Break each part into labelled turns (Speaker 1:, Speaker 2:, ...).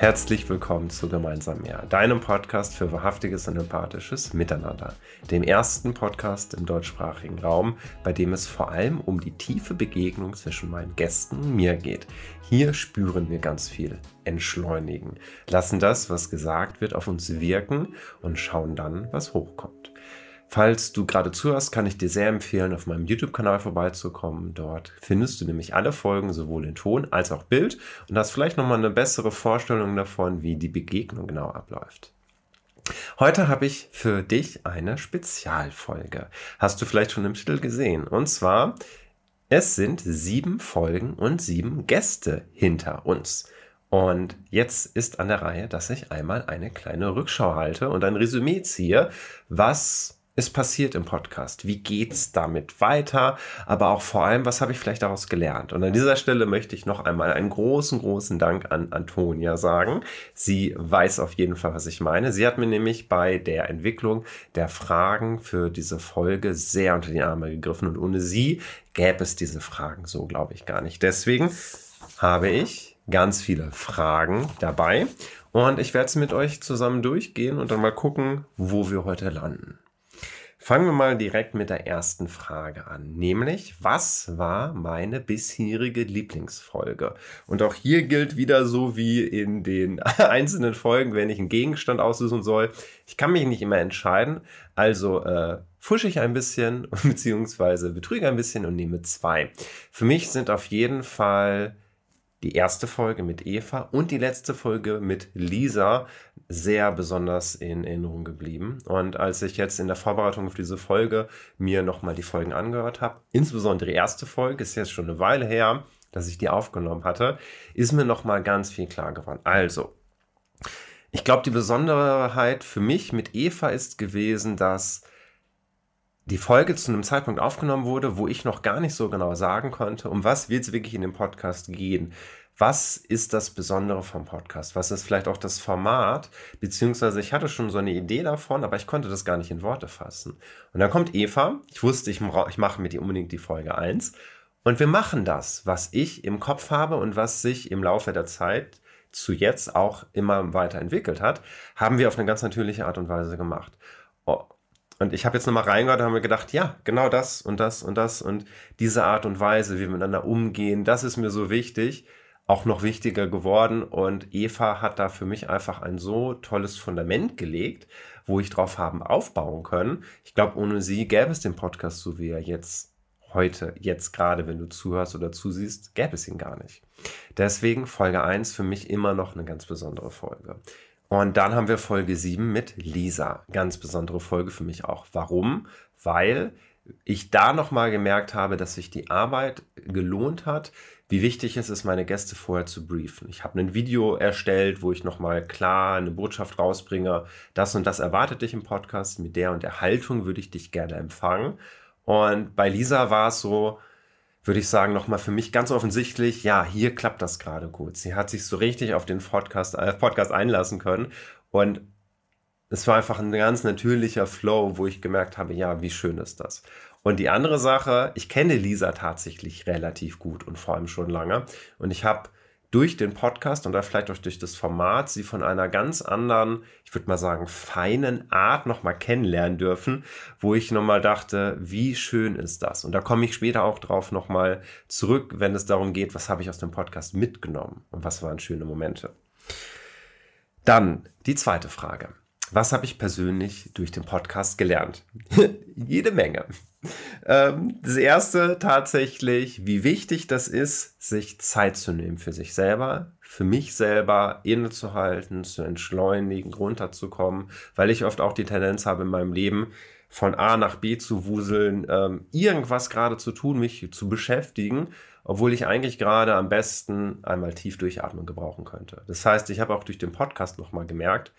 Speaker 1: Herzlich willkommen zu Gemeinsam mehr, deinem Podcast für wahrhaftiges und empathisches Miteinander, dem ersten Podcast im deutschsprachigen Raum, bei dem es vor allem um die tiefe Begegnung zwischen meinen Gästen und mir geht. Hier spüren wir ganz viel, entschleunigen, lassen das, was gesagt wird, auf uns wirken und schauen dann, was hochkommt. Falls du gerade zuhörst, kann ich dir sehr empfehlen, auf meinem YouTube-Kanal vorbeizukommen. Dort findest du nämlich alle Folgen sowohl in Ton als auch Bild und hast vielleicht nochmal eine bessere Vorstellung davon, wie die Begegnung genau abläuft. Heute habe ich für dich eine Spezialfolge. Hast du vielleicht schon im Titel gesehen? Und zwar, es sind sieben Folgen und sieben Gäste hinter uns. Und jetzt ist an der Reihe, dass ich einmal eine kleine Rückschau halte und ein Resümee ziehe, was ist passiert im Podcast? Wie geht's damit weiter? Aber auch vor allem, was habe ich vielleicht daraus gelernt? Und an dieser Stelle möchte ich noch einmal einen großen, großen Dank an Antonia sagen. Sie weiß auf jeden Fall, was ich meine. Sie hat mir nämlich bei der Entwicklung der Fragen für diese Folge sehr unter die Arme gegriffen und ohne sie gäbe es diese Fragen so, glaube ich, gar nicht. Deswegen habe ich ganz viele Fragen dabei und ich werde es mit euch zusammen durchgehen und dann mal gucken, wo wir heute landen. Fangen wir mal direkt mit der ersten Frage an, nämlich was war meine bisherige Lieblingsfolge? Und auch hier gilt wieder so wie in den einzelnen Folgen, wenn ich einen Gegenstand aussuchen soll, ich kann mich nicht immer entscheiden, also äh, fusche ich ein bisschen beziehungsweise betrüge ein bisschen und nehme zwei. Für mich sind auf jeden Fall die erste Folge mit Eva und die letzte Folge mit Lisa sehr besonders in Erinnerung geblieben. Und als ich jetzt in der Vorbereitung auf diese Folge mir nochmal die Folgen angehört habe, insbesondere die erste Folge, ist jetzt schon eine Weile her, dass ich die aufgenommen hatte, ist mir nochmal ganz viel klar geworden. Also, ich glaube, die Besonderheit für mich mit Eva ist gewesen, dass die Folge zu einem Zeitpunkt aufgenommen wurde, wo ich noch gar nicht so genau sagen konnte, um was wird es wirklich in dem Podcast gehen. Was ist das Besondere vom Podcast? Was ist vielleicht auch das Format? Beziehungsweise ich hatte schon so eine Idee davon, aber ich konnte das gar nicht in Worte fassen. Und dann kommt Eva. Ich wusste, ich, ich mache mit ihr unbedingt die Folge 1. Und wir machen das, was ich im Kopf habe und was sich im Laufe der Zeit zu jetzt auch immer weiterentwickelt hat, haben wir auf eine ganz natürliche Art und Weise gemacht. Oh, und ich habe jetzt nochmal reingehört und habe mir gedacht, ja, genau das und das und das und diese Art und Weise, wie wir miteinander umgehen, das ist mir so wichtig, auch noch wichtiger geworden. Und Eva hat da für mich einfach ein so tolles Fundament gelegt, wo ich drauf haben aufbauen können. Ich glaube, ohne sie gäbe es den Podcast, so wie er jetzt heute, jetzt gerade, wenn du zuhörst oder zusiehst, gäbe es ihn gar nicht. Deswegen Folge 1 für mich immer noch eine ganz besondere Folge. Und dann haben wir Folge 7 mit Lisa. Ganz besondere Folge für mich auch. Warum? Weil ich da nochmal gemerkt habe, dass sich die Arbeit gelohnt hat, wie wichtig es ist, meine Gäste vorher zu briefen. Ich habe ein Video erstellt, wo ich nochmal klar eine Botschaft rausbringe. Das und das erwartet dich im Podcast. Mit der und der Haltung würde ich dich gerne empfangen. Und bei Lisa war es so, würde ich sagen, nochmal für mich ganz offensichtlich, ja, hier klappt das gerade gut. Sie hat sich so richtig auf den Podcast, äh, Podcast einlassen können und es war einfach ein ganz natürlicher Flow, wo ich gemerkt habe, ja, wie schön ist das. Und die andere Sache, ich kenne Lisa tatsächlich relativ gut und vor allem schon lange und ich habe durch den Podcast und vielleicht auch durch das Format sie von einer ganz anderen, ich würde mal sagen, feinen Art nochmal kennenlernen dürfen, wo ich nochmal dachte, wie schön ist das? Und da komme ich später auch drauf nochmal zurück, wenn es darum geht, was habe ich aus dem Podcast mitgenommen und was waren schöne Momente. Dann die zweite Frage. Was habe ich persönlich durch den Podcast gelernt? Jede Menge. Ähm, das erste tatsächlich, wie wichtig das ist, sich Zeit zu nehmen für sich selber, für mich selber innezuhalten, zu entschleunigen, runterzukommen, weil ich oft auch die Tendenz habe in meinem Leben, von A nach B zu wuseln, ähm, irgendwas gerade zu tun, mich zu beschäftigen, obwohl ich eigentlich gerade am besten einmal tief durchatmen gebrauchen könnte. Das heißt, ich habe auch durch den Podcast nochmal gemerkt,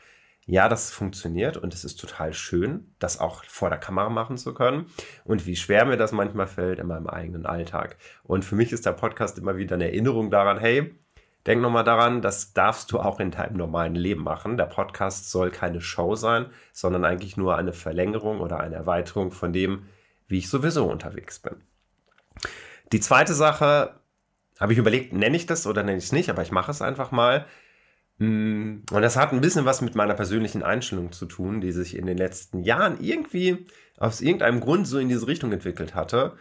Speaker 1: ja, das funktioniert und es ist total schön, das auch vor der Kamera machen zu können und wie schwer mir das manchmal fällt in meinem eigenen Alltag. Und für mich ist der Podcast immer wieder eine Erinnerung daran, hey, denk nochmal daran, das darfst du auch in deinem normalen Leben machen. Der Podcast soll keine Show sein, sondern eigentlich nur eine Verlängerung oder eine Erweiterung von dem, wie ich sowieso unterwegs bin. Die zweite Sache, habe ich überlegt, nenne ich das oder nenne ich es nicht, aber ich mache es einfach mal und das hat ein bisschen was mit meiner persönlichen Einstellung zu tun, die sich in den letzten Jahren irgendwie aus irgendeinem Grund so in diese Richtung entwickelt hatte.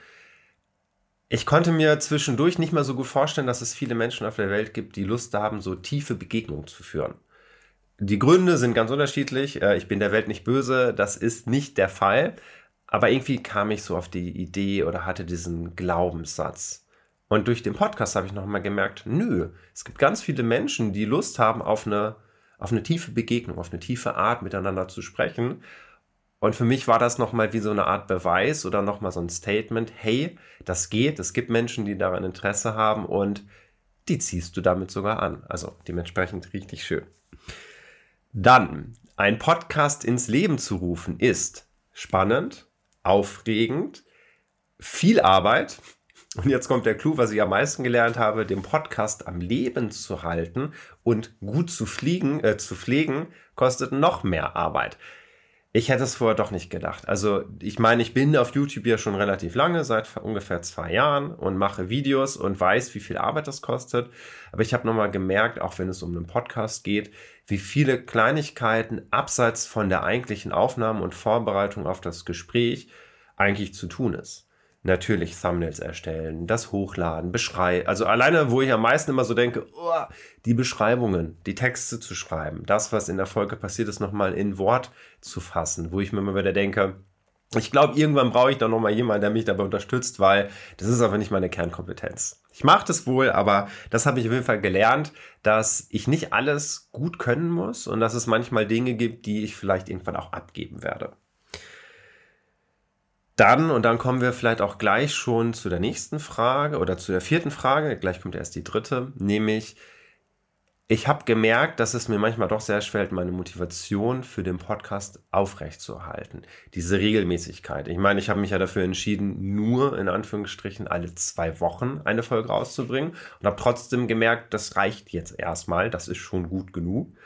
Speaker 1: Ich konnte mir zwischendurch nicht mehr so gut vorstellen, dass es viele Menschen auf der Welt gibt, die Lust haben, so tiefe Begegnungen zu führen. Die Gründe sind ganz unterschiedlich. Äh, ich bin der Welt nicht böse, das ist nicht der Fall. Aber irgendwie kam ich so auf die Idee oder hatte diesen Glaubenssatz. Und durch den Podcast habe ich nochmal gemerkt, nö, es gibt ganz viele Menschen, die Lust haben auf eine, auf eine tiefe Begegnung, auf eine tiefe Art miteinander zu sprechen. Und für mich war das nochmal wie so eine Art Beweis oder nochmal so ein Statement, hey, das geht, es gibt Menschen, die daran Interesse haben und die ziehst du damit sogar an. Also dementsprechend richtig schön. Dann, ein Podcast ins Leben zu rufen ist spannend, aufregend, viel Arbeit, und jetzt kommt der Clou, was ich am meisten gelernt habe, den Podcast am Leben zu halten und gut zu fliegen, äh, zu pflegen, kostet noch mehr Arbeit. Ich hätte es vorher doch nicht gedacht. Also, ich meine, ich bin auf YouTube ja schon relativ lange, seit ungefähr zwei Jahren und mache Videos und weiß, wie viel Arbeit das kostet. Aber ich habe nochmal gemerkt, auch wenn es um einen Podcast geht, wie viele Kleinigkeiten abseits von der eigentlichen Aufnahme und Vorbereitung auf das Gespräch eigentlich zu tun ist natürlich Thumbnails erstellen, das Hochladen, Beschreiben. Also alleine, wo ich am meisten immer so denke, oh, die Beschreibungen, die Texte zu schreiben, das, was in der Folge passiert ist, nochmal in Wort zu fassen, wo ich mir immer wieder denke, ich glaube, irgendwann brauche ich da nochmal jemanden, der mich dabei unterstützt, weil das ist aber nicht meine Kernkompetenz. Ich mache das wohl, aber das habe ich auf jeden Fall gelernt, dass ich nicht alles gut können muss und dass es manchmal Dinge gibt, die ich vielleicht irgendwann auch abgeben werde. Dann, und dann kommen wir vielleicht auch gleich schon zu der nächsten Frage oder zu der vierten Frage, gleich kommt erst die dritte, nämlich, ich habe gemerkt, dass es mir manchmal doch sehr schwer fällt, meine Motivation für den Podcast aufrechtzuerhalten. Diese Regelmäßigkeit. Ich meine, ich habe mich ja dafür entschieden, nur in Anführungsstrichen alle zwei Wochen eine Folge rauszubringen und habe trotzdem gemerkt, das reicht jetzt erstmal, das ist schon gut genug.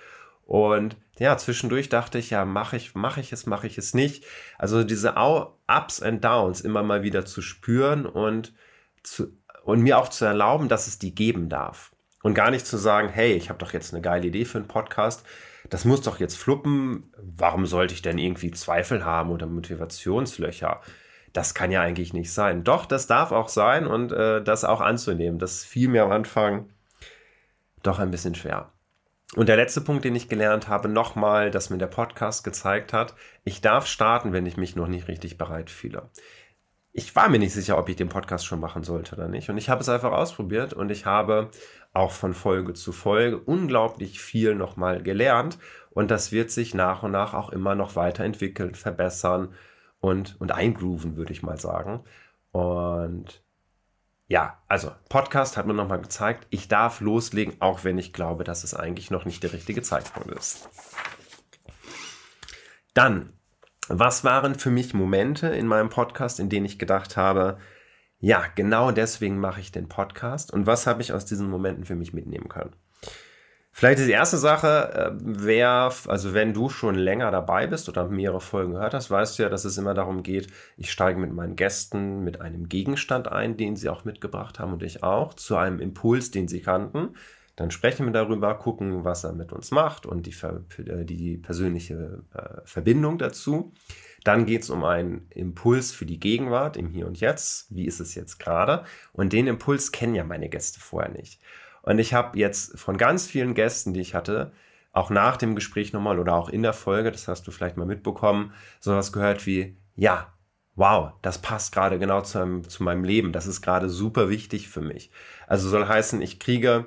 Speaker 1: Und ja, zwischendurch dachte ich, ja, mache ich, mache ich es, mache ich es nicht. Also diese Ups and Downs immer mal wieder zu spüren und, zu, und mir auch zu erlauben, dass es die geben darf. Und gar nicht zu sagen, hey, ich habe doch jetzt eine geile Idee für einen Podcast, das muss doch jetzt fluppen, warum sollte ich denn irgendwie Zweifel haben oder Motivationslöcher? Das kann ja eigentlich nicht sein. Doch, das darf auch sein und äh, das auch anzunehmen. Das fiel mir am Anfang doch ein bisschen schwer. Und der letzte Punkt, den ich gelernt habe, nochmal, dass mir der Podcast gezeigt hat, ich darf starten, wenn ich mich noch nicht richtig bereit fühle. Ich war mir nicht sicher, ob ich den Podcast schon machen sollte oder nicht. Und ich habe es einfach ausprobiert und ich habe auch von Folge zu Folge unglaublich viel nochmal gelernt. Und das wird sich nach und nach auch immer noch weiterentwickeln, verbessern und, und eingrooven, würde ich mal sagen. Und ja, also Podcast hat mir nochmal gezeigt, ich darf loslegen, auch wenn ich glaube, dass es eigentlich noch nicht der richtige Zeitpunkt ist. Dann, was waren für mich Momente in meinem Podcast, in denen ich gedacht habe, ja, genau deswegen mache ich den Podcast und was habe ich aus diesen Momenten für mich mitnehmen können? Vielleicht ist die erste Sache, äh, wer, also wenn du schon länger dabei bist oder mehrere Folgen gehört hast, weißt du ja, dass es immer darum geht, ich steige mit meinen Gästen mit einem Gegenstand ein, den sie auch mitgebracht haben und ich auch, zu einem Impuls, den sie kannten. Dann sprechen wir darüber, gucken, was er mit uns macht und die, äh, die persönliche äh, Verbindung dazu. Dann geht es um einen Impuls für die Gegenwart, im Hier und Jetzt. Wie ist es jetzt gerade? Und den Impuls kennen ja meine Gäste vorher nicht. Und ich habe jetzt von ganz vielen Gästen, die ich hatte, auch nach dem Gespräch nochmal oder auch in der Folge, das hast du vielleicht mal mitbekommen, sowas gehört wie, ja, wow, das passt gerade genau zu, einem, zu meinem Leben, das ist gerade super wichtig für mich. Also soll heißen, ich kriege,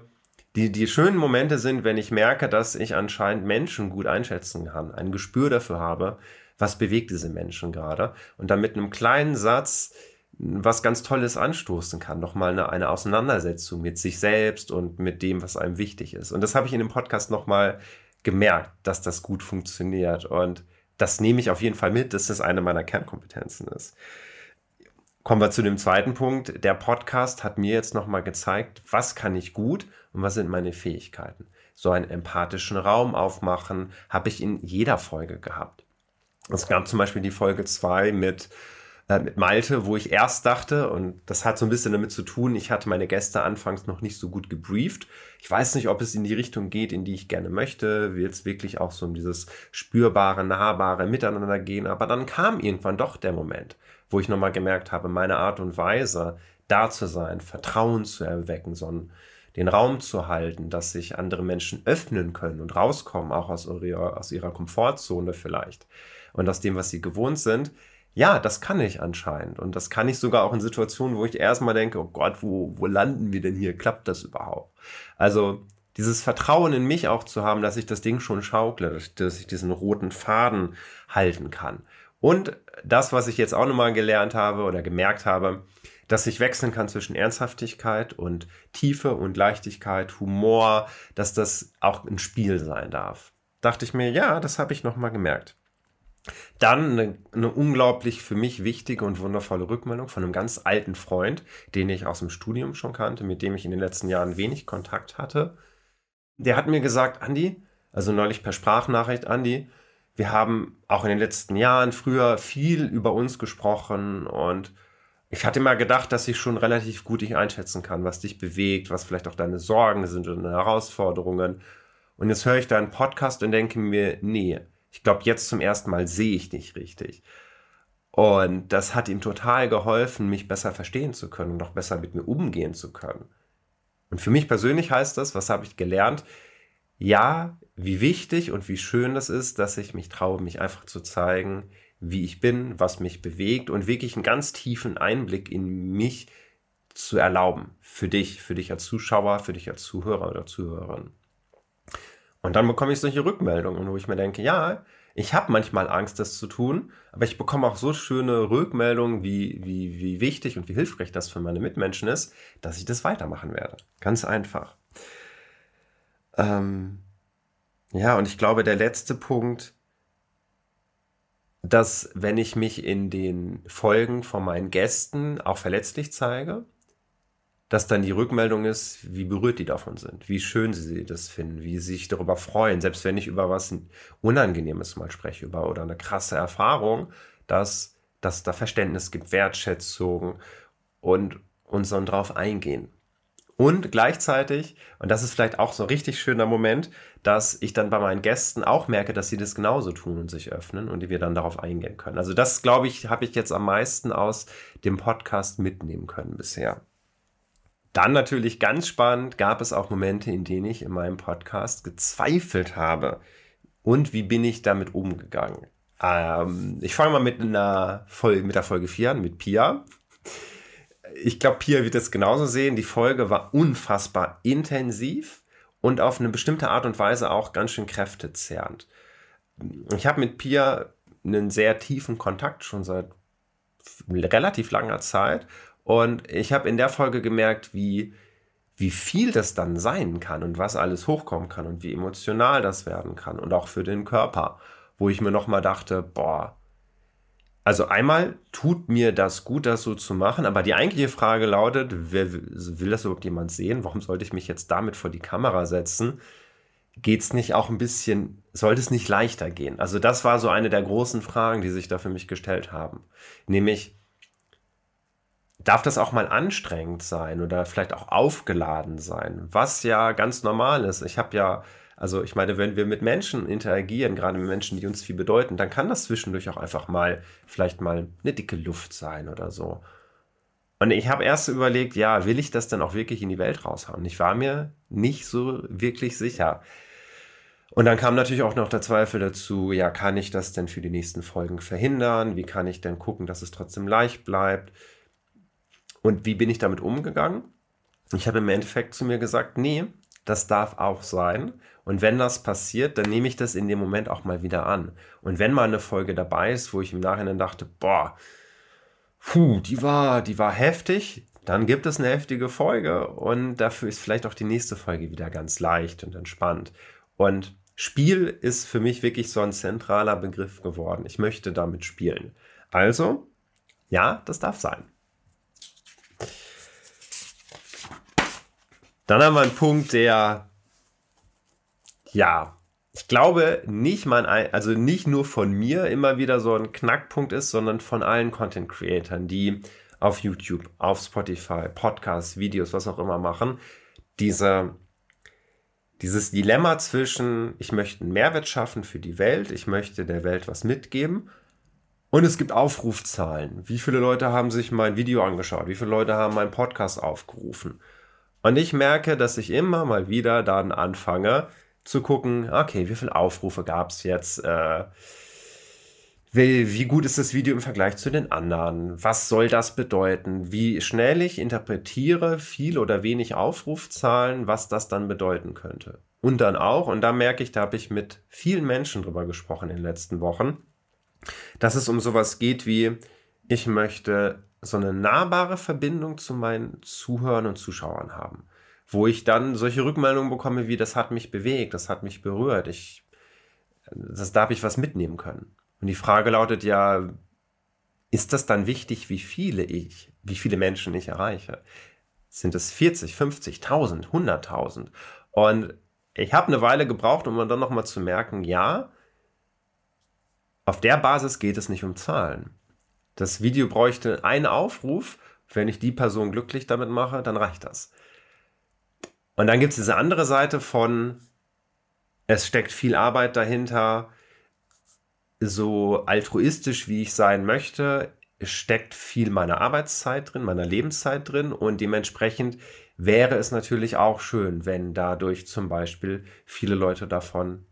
Speaker 1: die, die schönen Momente sind, wenn ich merke, dass ich anscheinend Menschen gut einschätzen kann, ein Gespür dafür habe, was bewegt diese Menschen gerade und dann mit einem kleinen Satz was ganz Tolles anstoßen kann, nochmal eine, eine Auseinandersetzung mit sich selbst und mit dem, was einem wichtig ist. Und das habe ich in dem Podcast nochmal gemerkt, dass das gut funktioniert. Und das nehme ich auf jeden Fall mit, dass das eine meiner Kernkompetenzen ist. Kommen wir zu dem zweiten Punkt. Der Podcast hat mir jetzt nochmal gezeigt, was kann ich gut und was sind meine Fähigkeiten. So einen empathischen Raum aufmachen habe ich in jeder Folge gehabt. Es gab zum Beispiel die Folge 2 mit äh, mit Malte, wo ich erst dachte, und das hat so ein bisschen damit zu tun, ich hatte meine Gäste anfangs noch nicht so gut gebrieft. Ich weiß nicht, ob es in die Richtung geht, in die ich gerne möchte. Will es wirklich auch so um dieses spürbare, nahbare Miteinander gehen. Aber dann kam irgendwann doch der Moment, wo ich nochmal gemerkt habe, meine Art und Weise, da zu sein, Vertrauen zu erwecken, sondern den Raum zu halten, dass sich andere Menschen öffnen können und rauskommen, auch aus ihrer, aus ihrer Komfortzone vielleicht und aus dem, was sie gewohnt sind, ja, das kann ich anscheinend. Und das kann ich sogar auch in Situationen, wo ich erstmal denke, oh Gott, wo, wo landen wir denn hier? Klappt das überhaupt? Also dieses Vertrauen in mich auch zu haben, dass ich das Ding schon schaukle, dass ich diesen roten Faden halten kann. Und das, was ich jetzt auch nochmal gelernt habe oder gemerkt habe, dass ich wechseln kann zwischen Ernsthaftigkeit und Tiefe und Leichtigkeit, Humor, dass das auch ein Spiel sein darf. Dachte ich mir, ja, das habe ich nochmal gemerkt. Dann eine, eine, unglaublich für mich wichtige und wundervolle Rückmeldung von einem ganz alten Freund, den ich aus dem Studium schon kannte, mit dem ich in den letzten Jahren wenig Kontakt hatte. Der hat mir gesagt, Andi, also neulich per Sprachnachricht, Andi, wir haben auch in den letzten Jahren früher viel über uns gesprochen und ich hatte mal gedacht, dass ich schon relativ gut dich einschätzen kann, was dich bewegt, was vielleicht auch deine Sorgen sind und Herausforderungen. Und jetzt höre ich deinen Podcast und denke mir, nee, ich glaube, jetzt zum ersten Mal sehe ich dich richtig. Und das hat ihm total geholfen, mich besser verstehen zu können und auch besser mit mir umgehen zu können. Und für mich persönlich heißt das, was habe ich gelernt? Ja, wie wichtig und wie schön das ist, dass ich mich traue, mich einfach zu zeigen, wie ich bin, was mich bewegt und wirklich einen ganz tiefen Einblick in mich zu erlauben. Für dich, für dich als Zuschauer, für dich als Zuhörer oder Zuhörerin. Und dann bekomme ich solche Rückmeldungen, wo ich mir denke, ja, ich habe manchmal Angst, das zu tun, aber ich bekomme auch so schöne Rückmeldungen, wie, wie, wie wichtig und wie hilfreich das für meine Mitmenschen ist, dass ich das weitermachen werde. Ganz einfach. Ähm, ja, und ich glaube, der letzte Punkt, dass wenn ich mich in den Folgen von meinen Gästen auch verletzlich zeige, dass dann die Rückmeldung ist, wie berührt die davon sind, wie schön sie das finden, wie sie sich darüber freuen, selbst wenn ich über was Unangenehmes mal spreche, über oder eine krasse Erfahrung, dass, dass da Verständnis gibt, Wertschätzung und uns dann drauf eingehen. Und gleichzeitig, und das ist vielleicht auch so ein richtig schöner Moment, dass ich dann bei meinen Gästen auch merke, dass sie das genauso tun und sich öffnen und wir dann darauf eingehen können. Also das, glaube ich, habe ich jetzt am meisten aus dem Podcast mitnehmen können bisher. Dann natürlich ganz spannend gab es auch Momente, in denen ich in meinem Podcast gezweifelt habe. Und wie bin ich damit umgegangen? Ähm, ich fange mal mit einer Folge, mit der Folge 4 an, mit Pia ich glaube, Pia wird es genauso sehen. Die Folge war unfassbar intensiv und auf eine bestimmte Art und Weise auch ganz schön kräftezerrend. Ich habe mit Pia einen sehr tiefen Kontakt schon seit relativ langer Zeit und ich habe in der Folge gemerkt, wie, wie viel das dann sein kann und was alles hochkommen kann und wie emotional das werden kann und auch für den Körper, wo ich mir nochmal dachte, boah, also einmal tut mir das gut, das so zu machen, aber die eigentliche Frage lautet, wer will das überhaupt jemand sehen? Warum sollte ich mich jetzt damit vor die Kamera setzen? Geht es nicht auch ein bisschen, sollte es nicht leichter gehen? Also das war so eine der großen Fragen, die sich da für mich gestellt haben. Nämlich, darf das auch mal anstrengend sein oder vielleicht auch aufgeladen sein? Was ja ganz normal ist. Ich habe ja also ich meine, wenn wir mit Menschen interagieren, gerade mit Menschen, die uns viel bedeuten, dann kann das zwischendurch auch einfach mal vielleicht mal eine dicke Luft sein oder so. Und ich habe erst überlegt, ja, will ich das dann auch wirklich in die Welt raushauen? Ich war mir nicht so wirklich sicher. Und dann kam natürlich auch noch der Zweifel dazu, ja, kann ich das denn für die nächsten Folgen verhindern? Wie kann ich denn gucken, dass es trotzdem leicht bleibt? Und wie bin ich damit umgegangen? Ich habe im Endeffekt zu mir gesagt, nee, das darf auch sein. Und wenn das passiert, dann nehme ich das in dem Moment auch mal wieder an. Und wenn mal eine Folge dabei ist, wo ich im Nachhinein dachte, boah, puh, die war, die war heftig, dann gibt es eine heftige Folge und dafür ist vielleicht auch die nächste Folge wieder ganz leicht und entspannt. Und Spiel ist für mich wirklich so ein zentraler Begriff geworden. Ich möchte damit spielen. Also, ja, das darf sein. Dann haben wir einen Punkt, der ja, ich glaube, nicht mein, also nicht nur von mir immer wieder so ein Knackpunkt ist, sondern von allen Content Creatern, die auf YouTube, auf Spotify, Podcasts, Videos, was auch immer machen, diese, dieses Dilemma zwischen, ich möchte einen Mehrwert schaffen für die Welt, ich möchte der Welt was mitgeben und es gibt Aufrufzahlen. Wie viele Leute haben sich mein Video angeschaut? Wie viele Leute haben meinen Podcast aufgerufen? Und ich merke, dass ich immer mal wieder dann anfange zu gucken, okay, wie viele Aufrufe gab es jetzt? Äh, wie, wie gut ist das Video im Vergleich zu den anderen? Was soll das bedeuten? Wie schnell ich interpretiere viel oder wenig Aufrufzahlen, was das dann bedeuten könnte. Und dann auch, und da merke ich, da habe ich mit vielen Menschen drüber gesprochen in den letzten Wochen, dass es um sowas geht wie, ich möchte so eine nahbare Verbindung zu meinen Zuhörern und Zuschauern haben, wo ich dann solche Rückmeldungen bekomme wie, das hat mich bewegt, das hat mich berührt, ich, das, da habe ich was mitnehmen können. Und die Frage lautet ja, ist das dann wichtig, wie viele ich, wie viele Menschen ich erreiche? Sind es 40, 50, 1000, 100.000? Und ich habe eine Weile gebraucht, um dann nochmal zu merken, ja, auf der Basis geht es nicht um Zahlen. Das Video bräuchte einen Aufruf. Wenn ich die Person glücklich damit mache, dann reicht das. Und dann gibt es diese andere Seite von, es steckt viel Arbeit dahinter, so altruistisch wie ich sein möchte, steckt viel meiner Arbeitszeit drin, meiner Lebenszeit drin und dementsprechend wäre es natürlich auch schön, wenn dadurch zum Beispiel viele Leute davon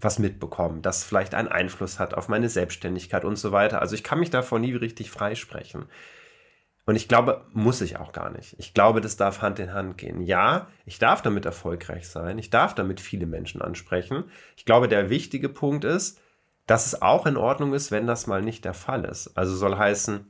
Speaker 1: was mitbekommen, das vielleicht einen Einfluss hat auf meine Selbstständigkeit und so weiter. Also ich kann mich davon nie richtig freisprechen. Und ich glaube, muss ich auch gar nicht. Ich glaube, das darf Hand in Hand gehen. Ja, ich darf damit erfolgreich sein. Ich darf damit viele Menschen ansprechen. Ich glaube, der wichtige Punkt ist, dass es auch in Ordnung ist, wenn das mal nicht der Fall ist. Also soll heißen,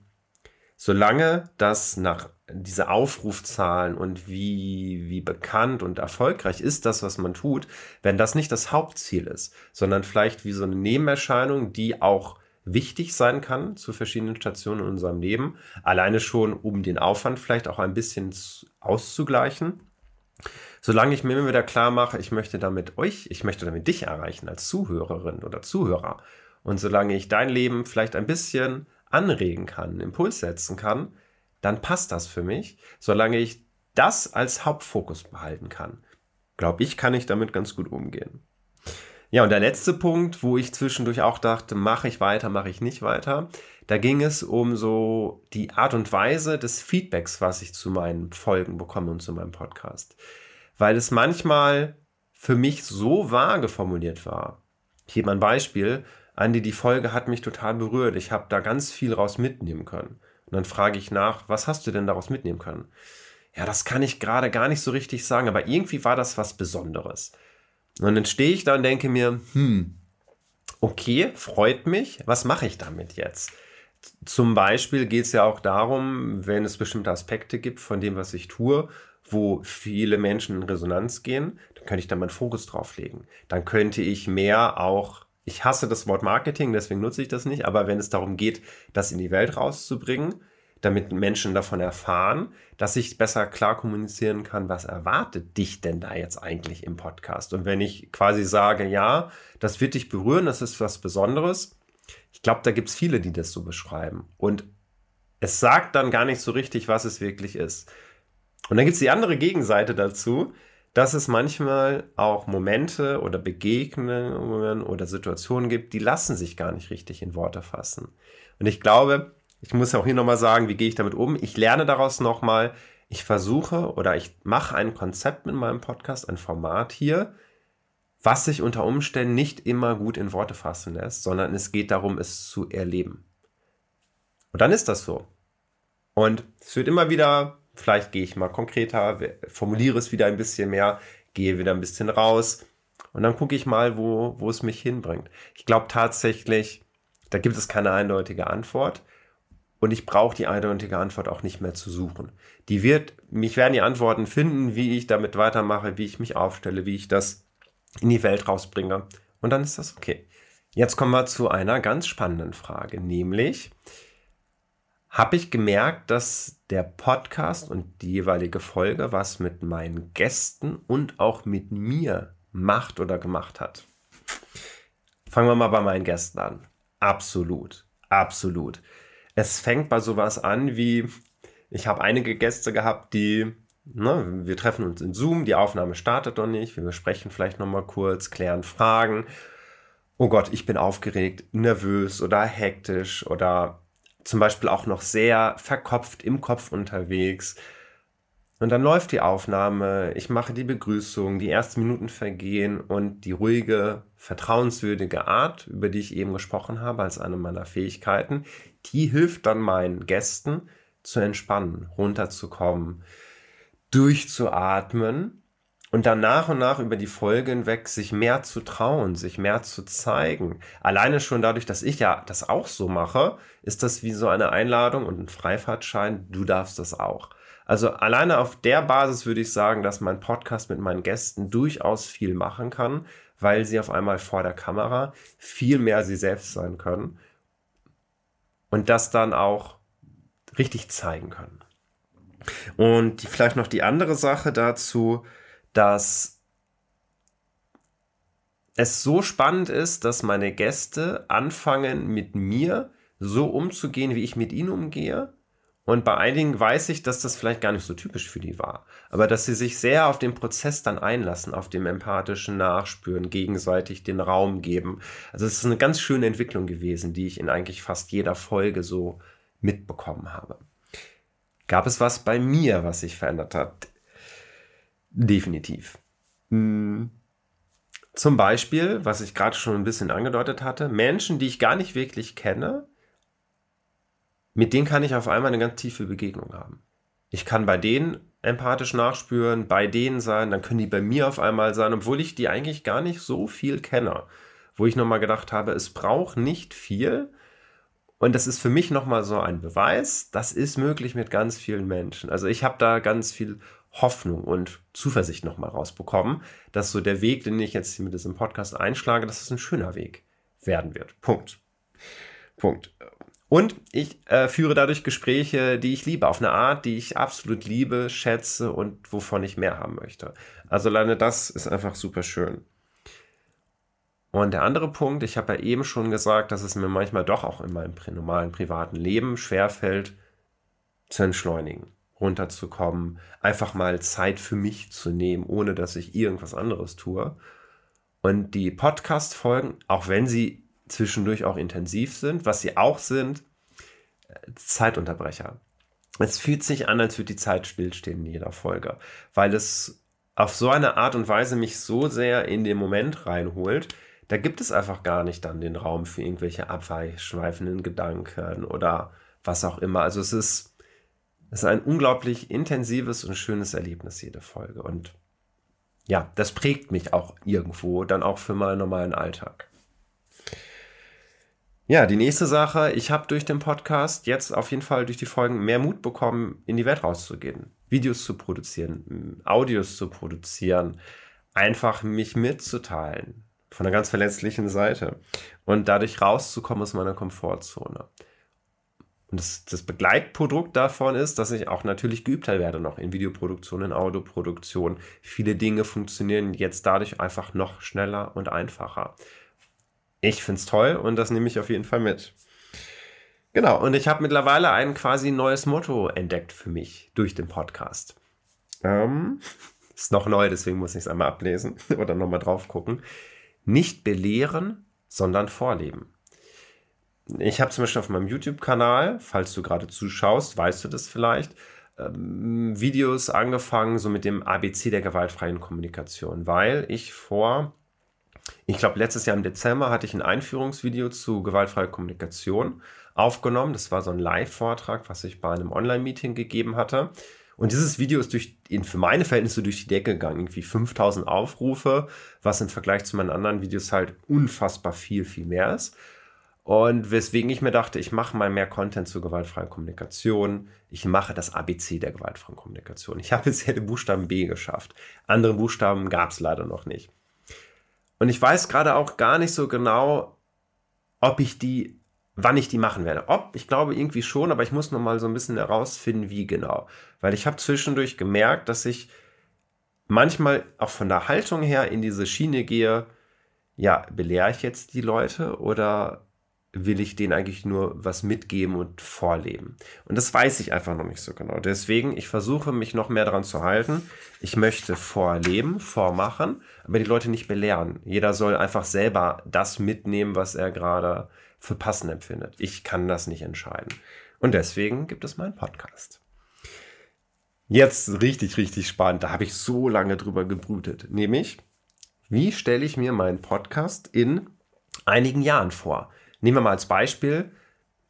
Speaker 1: solange das nach diese Aufrufzahlen und wie, wie bekannt und erfolgreich ist das, was man tut, wenn das nicht das Hauptziel ist, sondern vielleicht wie so eine Nebenerscheinung, die auch wichtig sein kann zu verschiedenen Stationen in unserem Leben, alleine schon, um den Aufwand vielleicht auch ein bisschen auszugleichen. Solange ich mir immer wieder klar mache, ich möchte damit euch, ich möchte damit dich erreichen als Zuhörerin oder Zuhörer. Und solange ich dein Leben vielleicht ein bisschen anregen kann, einen Impuls setzen kann, dann passt das für mich, solange ich das als Hauptfokus behalten kann. Glaube ich, kann ich damit ganz gut umgehen. Ja, und der letzte Punkt, wo ich zwischendurch auch dachte, mache ich weiter, mache ich nicht weiter, da ging es um so die Art und Weise des Feedbacks, was ich zu meinen Folgen bekomme und zu meinem Podcast. Weil es manchmal für mich so vage formuliert war. Ich gebe mal ein Beispiel. Andi, die Folge hat mich total berührt. Ich habe da ganz viel raus mitnehmen können. Und dann frage ich nach, was hast du denn daraus mitnehmen können? Ja, das kann ich gerade gar nicht so richtig sagen, aber irgendwie war das was Besonderes. Und dann stehe ich da und denke mir, hm, okay, freut mich, was mache ich damit jetzt? Zum Beispiel geht es ja auch darum, wenn es bestimmte Aspekte gibt von dem, was ich tue, wo viele Menschen in Resonanz gehen, dann könnte ich da meinen Fokus drauf legen. Dann könnte ich mehr auch ich hasse das Wort Marketing, deswegen nutze ich das nicht, aber wenn es darum geht, das in die Welt rauszubringen, damit Menschen davon erfahren, dass ich besser klar kommunizieren kann, was erwartet dich denn da jetzt eigentlich im Podcast? Und wenn ich quasi sage, ja, das wird dich berühren, das ist was Besonderes, ich glaube, da gibt es viele, die das so beschreiben. Und es sagt dann gar nicht so richtig, was es wirklich ist. Und dann gibt es die andere Gegenseite dazu, dass es manchmal auch Momente oder Begegnungen oder Situationen gibt, die lassen sich gar nicht richtig in Worte fassen. Und ich glaube, ich muss auch hier nochmal sagen, wie gehe ich damit um? Ich lerne daraus nochmal, ich versuche oder ich mache ein Konzept mit meinem Podcast, ein Format hier, was sich unter Umständen nicht immer gut in Worte fassen lässt, sondern es geht darum, es zu erleben. Und dann ist das so. Und es wird immer wieder vielleicht gehe ich mal konkreter, formuliere es wieder ein bisschen mehr, gehe wieder ein bisschen raus und dann gucke ich mal, wo, wo es mich hinbringt. Ich glaube tatsächlich, da gibt es keine eindeutige Antwort und ich brauche die eindeutige Antwort auch nicht mehr zu suchen. Die wird, mich werden die Antworten finden, wie ich damit weitermache, wie ich mich aufstelle, wie ich das in die Welt rausbringe und dann ist das okay. Jetzt kommen wir zu einer ganz spannenden Frage, nämlich, habe ich gemerkt, dass der Podcast und die jeweilige Folge was mit meinen Gästen und auch mit mir macht oder gemacht hat. Fangen wir mal bei meinen Gästen an. Absolut, absolut. Es fängt bei sowas an wie, ich habe einige Gäste gehabt, die, ne, wir treffen uns in Zoom, die Aufnahme startet noch nicht, wir besprechen vielleicht noch mal kurz, klären Fragen. Oh Gott, ich bin aufgeregt, nervös oder hektisch oder zum Beispiel auch noch sehr verkopft im Kopf unterwegs. Und dann läuft die Aufnahme, ich mache die Begrüßung, die ersten Minuten vergehen und die ruhige, vertrauenswürdige Art, über die ich eben gesprochen habe, als eine meiner Fähigkeiten, die hilft dann meinen Gästen zu entspannen, runterzukommen, durchzuatmen und dann nach und nach über die Folge hinweg sich mehr zu trauen, sich mehr zu zeigen. Alleine schon dadurch, dass ich ja das auch so mache, ist das wie so eine Einladung und ein Freifahrtschein, du darfst das auch. Also alleine auf der Basis würde ich sagen, dass mein Podcast mit meinen Gästen durchaus viel machen kann, weil sie auf einmal vor der Kamera viel mehr sie selbst sein können und das dann auch richtig zeigen können. Und vielleicht noch die andere Sache dazu, dass es so spannend ist, dass meine Gäste anfangen mit mir so umzugehen, wie ich mit ihnen umgehe und bei einigen weiß ich, dass das vielleicht gar nicht so typisch für die war. Aber dass sie sich sehr auf den Prozess dann einlassen, auf dem empathischen Nachspüren, gegenseitig den Raum geben. Also es ist eine ganz schöne Entwicklung gewesen, die ich in eigentlich fast jeder Folge so mitbekommen habe. Gab es was bei mir, was sich verändert hat? Definitiv. Hm. Zum Beispiel, was ich gerade schon ein bisschen angedeutet hatte, Menschen, die ich gar nicht wirklich kenne, mit denen kann ich auf einmal eine ganz tiefe Begegnung haben. Ich kann bei denen empathisch nachspüren, bei denen sein, dann können die bei mir auf einmal sein, obwohl ich die eigentlich gar nicht so viel kenne. Wo ich nochmal gedacht habe, es braucht nicht viel. Und das ist für mich nochmal so ein Beweis, das ist möglich mit ganz vielen Menschen. Also ich habe da ganz viel Hoffnung und Zuversicht nochmal rausbekommen, dass so der Weg, den ich jetzt mit diesem Podcast einschlage, dass es ein schöner Weg werden wird. Punkt. Punkt. Und ich äh, führe dadurch Gespräche, die ich liebe, auf eine Art, die ich absolut liebe, schätze und wovon ich mehr haben möchte. Also alleine das ist einfach super schön. Und der andere Punkt, ich habe ja eben schon gesagt, dass es mir manchmal doch auch in meinem normalen privaten Leben schwerfällt, zu entschleunigen, runterzukommen, einfach mal Zeit für mich zu nehmen, ohne dass ich irgendwas anderes tue. Und die Podcast-Folgen, auch wenn sie zwischendurch auch intensiv sind, was sie auch sind, Zeitunterbrecher. Es fühlt sich an, als würde die Zeit stillstehen in jeder Folge, weil es auf so eine Art und Weise mich so sehr in den Moment reinholt, da gibt es einfach gar nicht dann den Raum für irgendwelche abweichschweifenden Gedanken oder was auch immer. Also es ist, es ist ein unglaublich intensives und schönes Erlebnis, jede Folge. Und ja, das prägt mich auch irgendwo, dann auch für meinen normalen Alltag. Ja, die nächste Sache, ich habe durch den Podcast jetzt auf jeden Fall durch die Folgen mehr Mut bekommen, in die Welt rauszugehen, Videos zu produzieren, Audios zu produzieren, einfach mich mitzuteilen von einer ganz verletzlichen Seite und dadurch rauszukommen aus meiner Komfortzone. Und das, das Begleitprodukt davon ist, dass ich auch natürlich geübter werde noch in Videoproduktion, in Audioproduktion. Viele Dinge funktionieren jetzt dadurch einfach noch schneller und einfacher ich finde es toll und das nehme ich auf jeden Fall mit. Genau, und ich habe mittlerweile ein quasi neues Motto entdeckt für mich durch den Podcast. Ähm, ist noch neu, deswegen muss ich es einmal ablesen oder nochmal drauf gucken. Nicht belehren, sondern vorleben. Ich habe zum Beispiel auf meinem YouTube-Kanal, falls du gerade zuschaust, weißt du das vielleicht, ähm, Videos angefangen, so mit dem ABC der gewaltfreien Kommunikation, weil ich vor ich glaube, letztes Jahr im Dezember hatte ich ein Einführungsvideo zu gewaltfreier Kommunikation aufgenommen. Das war so ein Live-Vortrag, was ich bei einem Online-Meeting gegeben hatte. Und dieses Video ist durch, für meine Verhältnisse durch die Decke gegangen. Irgendwie 5000 Aufrufe, was im Vergleich zu meinen anderen Videos halt unfassbar viel, viel mehr ist. Und weswegen ich mir dachte, ich mache mal mehr Content zur gewaltfreier Kommunikation. Ich mache das ABC der gewaltfreien Kommunikation. Ich habe bisher den Buchstaben B geschafft. Andere Buchstaben gab es leider noch nicht. Und ich weiß gerade auch gar nicht so genau, ob ich die, wann ich die machen werde. Ob, ich glaube irgendwie schon, aber ich muss noch mal so ein bisschen herausfinden, wie genau. Weil ich habe zwischendurch gemerkt, dass ich manchmal auch von der Haltung her in diese Schiene gehe, ja, belehre ich jetzt die Leute oder will ich denen eigentlich nur was mitgeben und vorleben? Und das weiß ich einfach noch nicht so genau. Deswegen, ich versuche mich noch mehr daran zu halten. Ich möchte vorleben, vormachen, aber die Leute nicht belehren. Jeder soll einfach selber das mitnehmen, was er gerade für passend empfindet. Ich kann das nicht entscheiden. Und deswegen gibt es meinen Podcast. Jetzt richtig, richtig spannend. Da habe ich so lange drüber gebrütet. Nämlich, wie stelle ich mir meinen Podcast in einigen Jahren vor? Nehmen wir mal als Beispiel,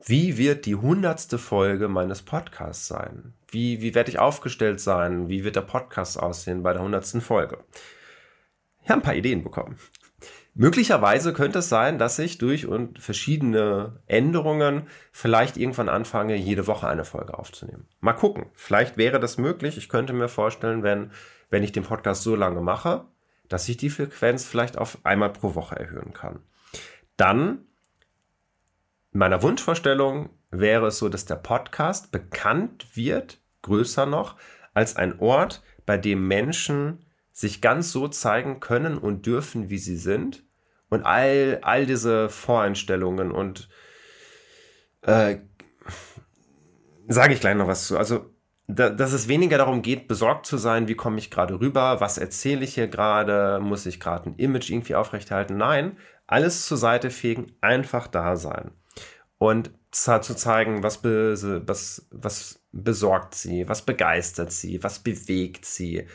Speaker 1: wie wird die hundertste Folge meines Podcasts sein? Wie, wie werde ich aufgestellt sein? Wie wird der Podcast aussehen bei der hundertsten Folge? Ich habe ein paar Ideen bekommen. Möglicherweise könnte es sein, dass ich durch und verschiedene Änderungen vielleicht irgendwann anfange, jede Woche eine Folge aufzunehmen. Mal gucken. Vielleicht wäre das möglich. Ich könnte mir vorstellen, wenn, wenn ich den Podcast so lange mache, dass ich die Frequenz vielleicht auf einmal pro Woche erhöhen kann. Dann, meiner Wunschvorstellung wäre es so, dass der Podcast bekannt wird, größer noch, als ein Ort, bei dem Menschen sich ganz so zeigen können und dürfen, wie sie sind und all, all diese Voreinstellungen und äh, sage ich gleich noch was zu. Also, da, dass es weniger darum geht, besorgt zu sein, wie komme ich gerade rüber, was erzähle ich hier gerade, muss ich gerade ein Image irgendwie aufrechterhalten. Nein, alles zur Seite fegen, einfach da sein. Und zu zeigen, was, be, was, was besorgt sie, was begeistert sie, was bewegt sie.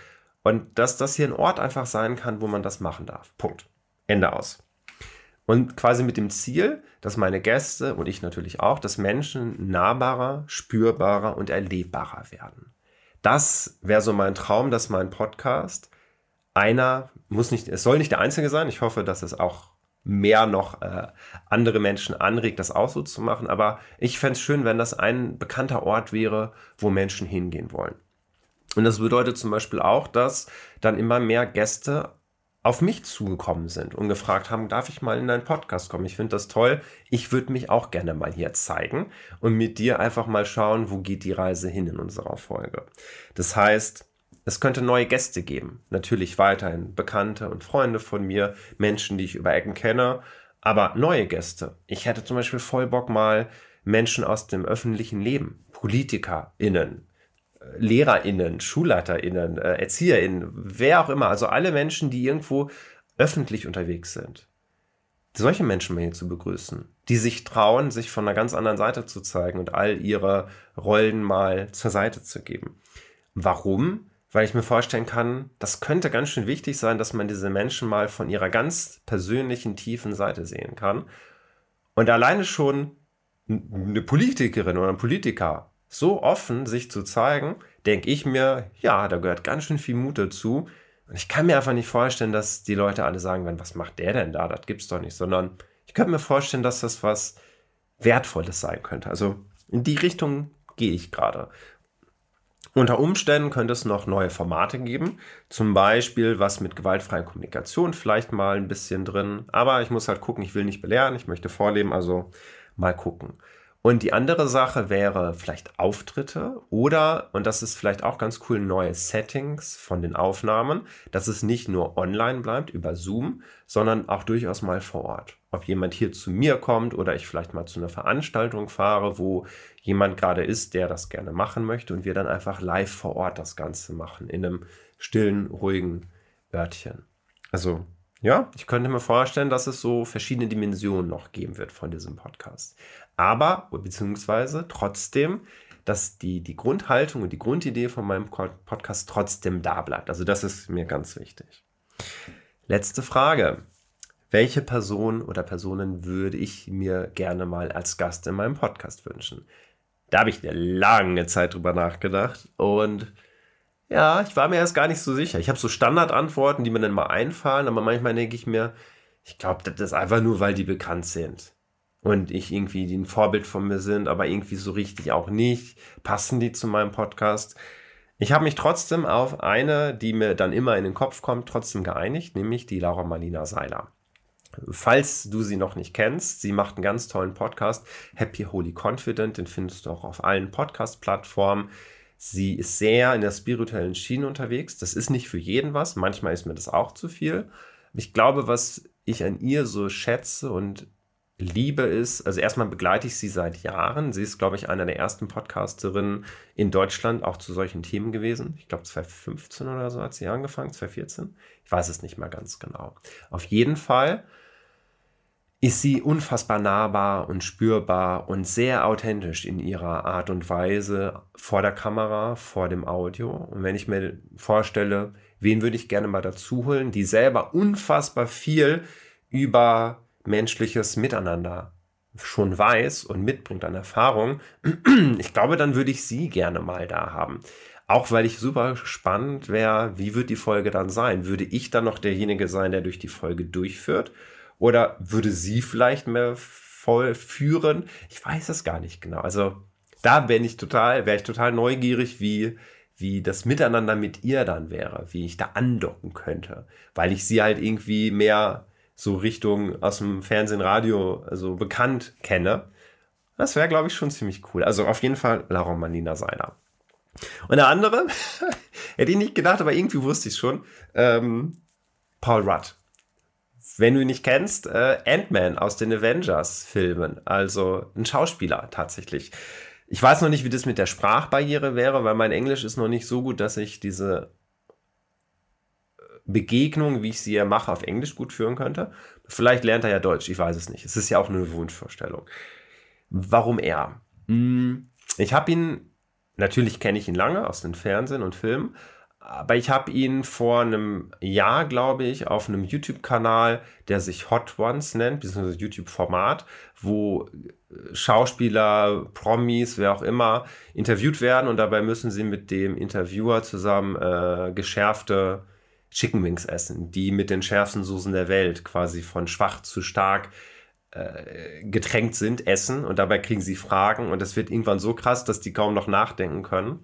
Speaker 1: Und dass das hier ein Ort einfach sein kann, wo man das machen darf. Punkt. Ende aus. Und quasi mit dem Ziel, dass meine Gäste und ich natürlich auch, dass Menschen nahbarer, spürbarer und erlebbarer werden. Das wäre so mein Traum, dass mein Podcast einer muss nicht, es soll nicht der einzige sein. Ich hoffe, dass es auch mehr noch äh, andere Menschen anregt, das auch so zu machen. Aber ich fände es schön, wenn das ein bekannter Ort wäre, wo Menschen hingehen wollen. Und das bedeutet zum Beispiel auch, dass dann immer mehr Gäste auf mich zugekommen sind und gefragt haben, darf ich mal in deinen Podcast kommen? Ich finde das toll. Ich würde mich auch gerne mal hier zeigen und mit dir einfach mal schauen, wo geht die Reise hin in unserer Folge. Das heißt, es könnte neue Gäste geben. Natürlich weiterhin Bekannte und Freunde von mir, Menschen, die ich über Ecken kenne, aber neue Gäste. Ich hätte zum Beispiel voll Bock mal Menschen aus dem öffentlichen Leben, PolitikerInnen, LehrerInnen, SchulleiterInnen, äh, ErzieherInnen, wer auch immer, also alle Menschen, die irgendwo öffentlich unterwegs sind. Solche Menschen mal hier zu begrüßen, die sich trauen, sich von einer ganz anderen Seite zu zeigen und all ihre Rollen mal zur Seite zu geben. Warum? Weil ich mir vorstellen kann, das könnte ganz schön wichtig sein, dass man diese Menschen mal von ihrer ganz persönlichen, tiefen Seite sehen kann. Und alleine schon eine Politikerin oder ein Politiker so offen sich zu zeigen, denke ich mir, ja, da gehört ganz schön viel Mut dazu. Und ich kann mir einfach nicht vorstellen, dass die Leute alle sagen werden, was macht der denn da? Das gibt's doch nicht, sondern ich könnte mir vorstellen, dass das was Wertvolles sein könnte. Also in die Richtung gehe ich gerade. Unter Umständen könnte es noch neue Formate geben, zum Beispiel was mit gewaltfreier Kommunikation vielleicht mal ein bisschen drin. Aber ich muss halt gucken, ich will nicht belehren, ich möchte vorleben, also mal gucken. Und die andere Sache wäre vielleicht Auftritte oder, und das ist vielleicht auch ganz cool, neue Settings von den Aufnahmen, dass es nicht nur online bleibt über Zoom, sondern auch durchaus mal vor Ort. Ob jemand hier zu mir kommt oder ich vielleicht mal zu einer Veranstaltung fahre, wo jemand gerade ist, der das gerne machen möchte und wir dann einfach live vor Ort das Ganze machen, in einem stillen, ruhigen Örtchen. Also ja, ich könnte mir vorstellen, dass es so verschiedene Dimensionen noch geben wird von diesem Podcast aber, beziehungsweise trotzdem, dass die, die Grundhaltung und die Grundidee von meinem Podcast trotzdem da bleibt. Also das ist mir ganz wichtig. Letzte Frage. Welche Person oder Personen würde ich mir gerne mal als Gast in meinem Podcast wünschen? Da habe ich eine lange Zeit drüber nachgedacht und ja, ich war mir erst gar nicht so sicher. Ich habe so Standardantworten, die mir dann mal einfallen, aber manchmal denke ich mir, ich glaube, das ist einfach nur, weil die bekannt sind und ich irgendwie ein Vorbild von mir sind, aber irgendwie so richtig auch nicht. Passen die zu meinem Podcast? Ich habe mich trotzdem auf eine, die mir dann immer in den Kopf kommt, trotzdem geeinigt, nämlich die Laura Marlina Seiler. Falls du sie noch nicht kennst, sie macht einen ganz tollen Podcast, Happy Holy Confident, den findest du auch auf allen Podcast-Plattformen. Sie ist sehr in der spirituellen Schiene unterwegs. Das ist nicht für jeden was. Manchmal ist mir das auch zu viel. Ich glaube, was ich an ihr so schätze und liebe ist, also erstmal begleite ich sie seit Jahren. Sie ist, glaube ich, einer der ersten Podcasterinnen in Deutschland auch zu solchen Themen gewesen. Ich glaube 2015 oder so hat sie angefangen, 2014. Ich weiß es nicht mehr ganz genau. Auf jeden Fall ist sie unfassbar nahbar und spürbar und sehr authentisch in ihrer Art und Weise vor der Kamera, vor dem Audio. Und wenn ich mir vorstelle, wen würde ich gerne mal dazu holen, die selber unfassbar viel über menschliches Miteinander schon weiß und mitbringt an Erfahrung, ich glaube, dann würde ich sie gerne mal da haben. Auch weil ich super spannend wäre, wie wird die Folge dann sein? Würde ich dann noch derjenige sein, der durch die Folge durchführt? Oder würde sie vielleicht mehr vollführen? Ich weiß es gar nicht genau. Also da bin ich total, wäre ich total neugierig, wie, wie das Miteinander mit ihr dann wäre, wie ich da andocken könnte, weil ich sie halt irgendwie mehr so Richtung aus dem Fernsehen, Radio, also bekannt kenne. Das wäre, glaube ich, schon ziemlich cool. Also auf jeden Fall Laura Manina Seiler. Und der andere, hätte ich nicht gedacht, aber irgendwie wusste ich schon, ähm, Paul Rudd wenn du ihn nicht kennst, äh, Ant-Man aus den Avengers-Filmen. Also ein Schauspieler tatsächlich. Ich weiß noch nicht, wie das mit der Sprachbarriere wäre, weil mein Englisch ist noch nicht so gut, dass ich diese äh, Begegnung, wie ich sie ja mache, auf Englisch gut führen könnte. Vielleicht lernt er ja Deutsch, ich weiß es nicht. Es ist ja auch eine Wunschvorstellung. Warum er? Hm, ich habe ihn, natürlich kenne ich ihn lange aus den Fernsehen und Filmen, aber ich habe ihn vor einem Jahr, glaube ich, auf einem YouTube-Kanal, der sich Hot Ones nennt, beziehungsweise YouTube-Format, wo äh, Schauspieler, Promis, wer auch immer, interviewt werden und dabei müssen sie mit dem Interviewer zusammen äh, geschärfte Chicken Wings essen, die mit den schärfsten Soßen der Welt quasi von schwach zu stark äh, getränkt sind, essen und dabei kriegen sie Fragen und es wird irgendwann so krass, dass die kaum noch nachdenken können.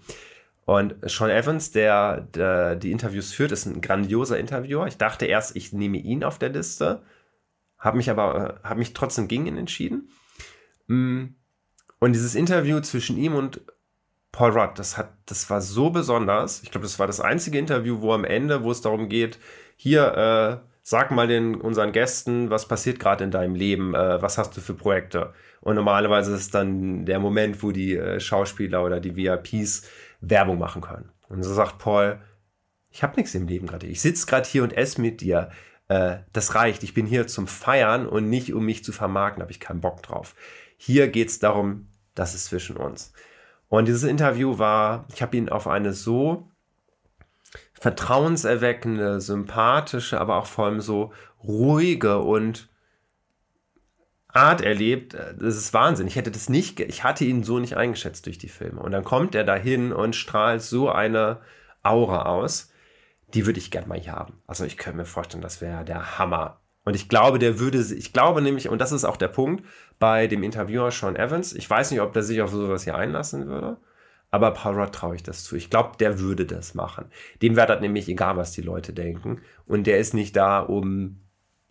Speaker 1: Und Sean Evans, der, der, die Interviews führt, ist ein grandioser Interviewer. Ich dachte erst, ich nehme ihn auf der Liste, habe mich aber habe mich trotzdem gegen ihn entschieden. Mm. Und dieses Interview zwischen ihm und Paul Rudd, das hat, das war so besonders. Ich glaube, das war das einzige Interview, wo am Ende, wo es darum geht, hier äh, sag mal den unseren Gästen, was passiert gerade in deinem Leben, äh, was hast du für Projekte? Und normalerweise ist dann der Moment, wo die äh, Schauspieler oder die VIPs Werbung machen können. Und so sagt Paul, ich habe nichts im Leben gerade. Ich sitze gerade hier und esse mit dir. Äh, das reicht. Ich bin hier zum Feiern und nicht um mich zu vermarkten. Habe ich keinen Bock drauf. Hier geht es darum, das ist zwischen uns. Und dieses Interview war, ich habe ihn auf eine so vertrauenserweckende, sympathische, aber auch vor allem so ruhige und Art erlebt, äh, das ist Wahnsinn. Ich hätte das nicht, ich hatte ihn so nicht eingeschätzt durch die Filme. Und dann kommt er dahin und strahlt so eine Aura aus, die würde ich gern mal hier haben. Also ich könnte mir vorstellen, das wäre der Hammer. Und ich glaube, der würde, ich glaube nämlich, und das ist auch der Punkt bei dem Interviewer Sean Evans, ich weiß nicht, ob der sich auf sowas hier einlassen würde, aber Paul Rudd traue ich das zu. Ich glaube, der würde das machen. Dem wäre das nämlich egal, was die Leute denken. Und der ist nicht da, um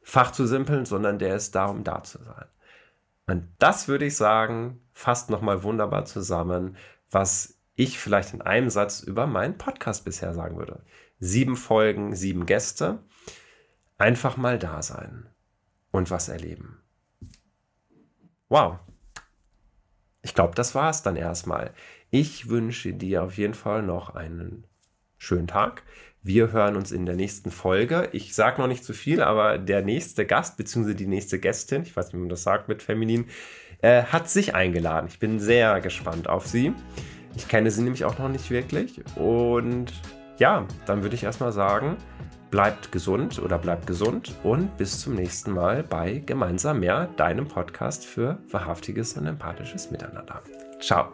Speaker 1: Fach zu simpeln, sondern der ist da, um da zu sein. Und das würde ich sagen, fasst nochmal wunderbar zusammen, was ich vielleicht in einem Satz über meinen Podcast bisher sagen würde. Sieben Folgen, sieben Gäste. Einfach mal da sein und was erleben. Wow. Ich glaube, das war es dann erstmal. Ich wünsche dir auf jeden Fall noch einen schönen Tag. Wir hören uns in der nächsten Folge. Ich sage noch nicht zu viel, aber der nächste Gast bzw. die nächste Gästin, ich weiß nicht, wie man das sagt mit Feminin, äh, hat sich eingeladen. Ich bin sehr gespannt auf sie. Ich kenne sie nämlich auch noch nicht wirklich. Und ja, dann würde ich erstmal sagen, bleibt gesund oder bleibt gesund und bis zum nächsten Mal bei Gemeinsam mehr, deinem Podcast für wahrhaftiges und empathisches Miteinander. Ciao.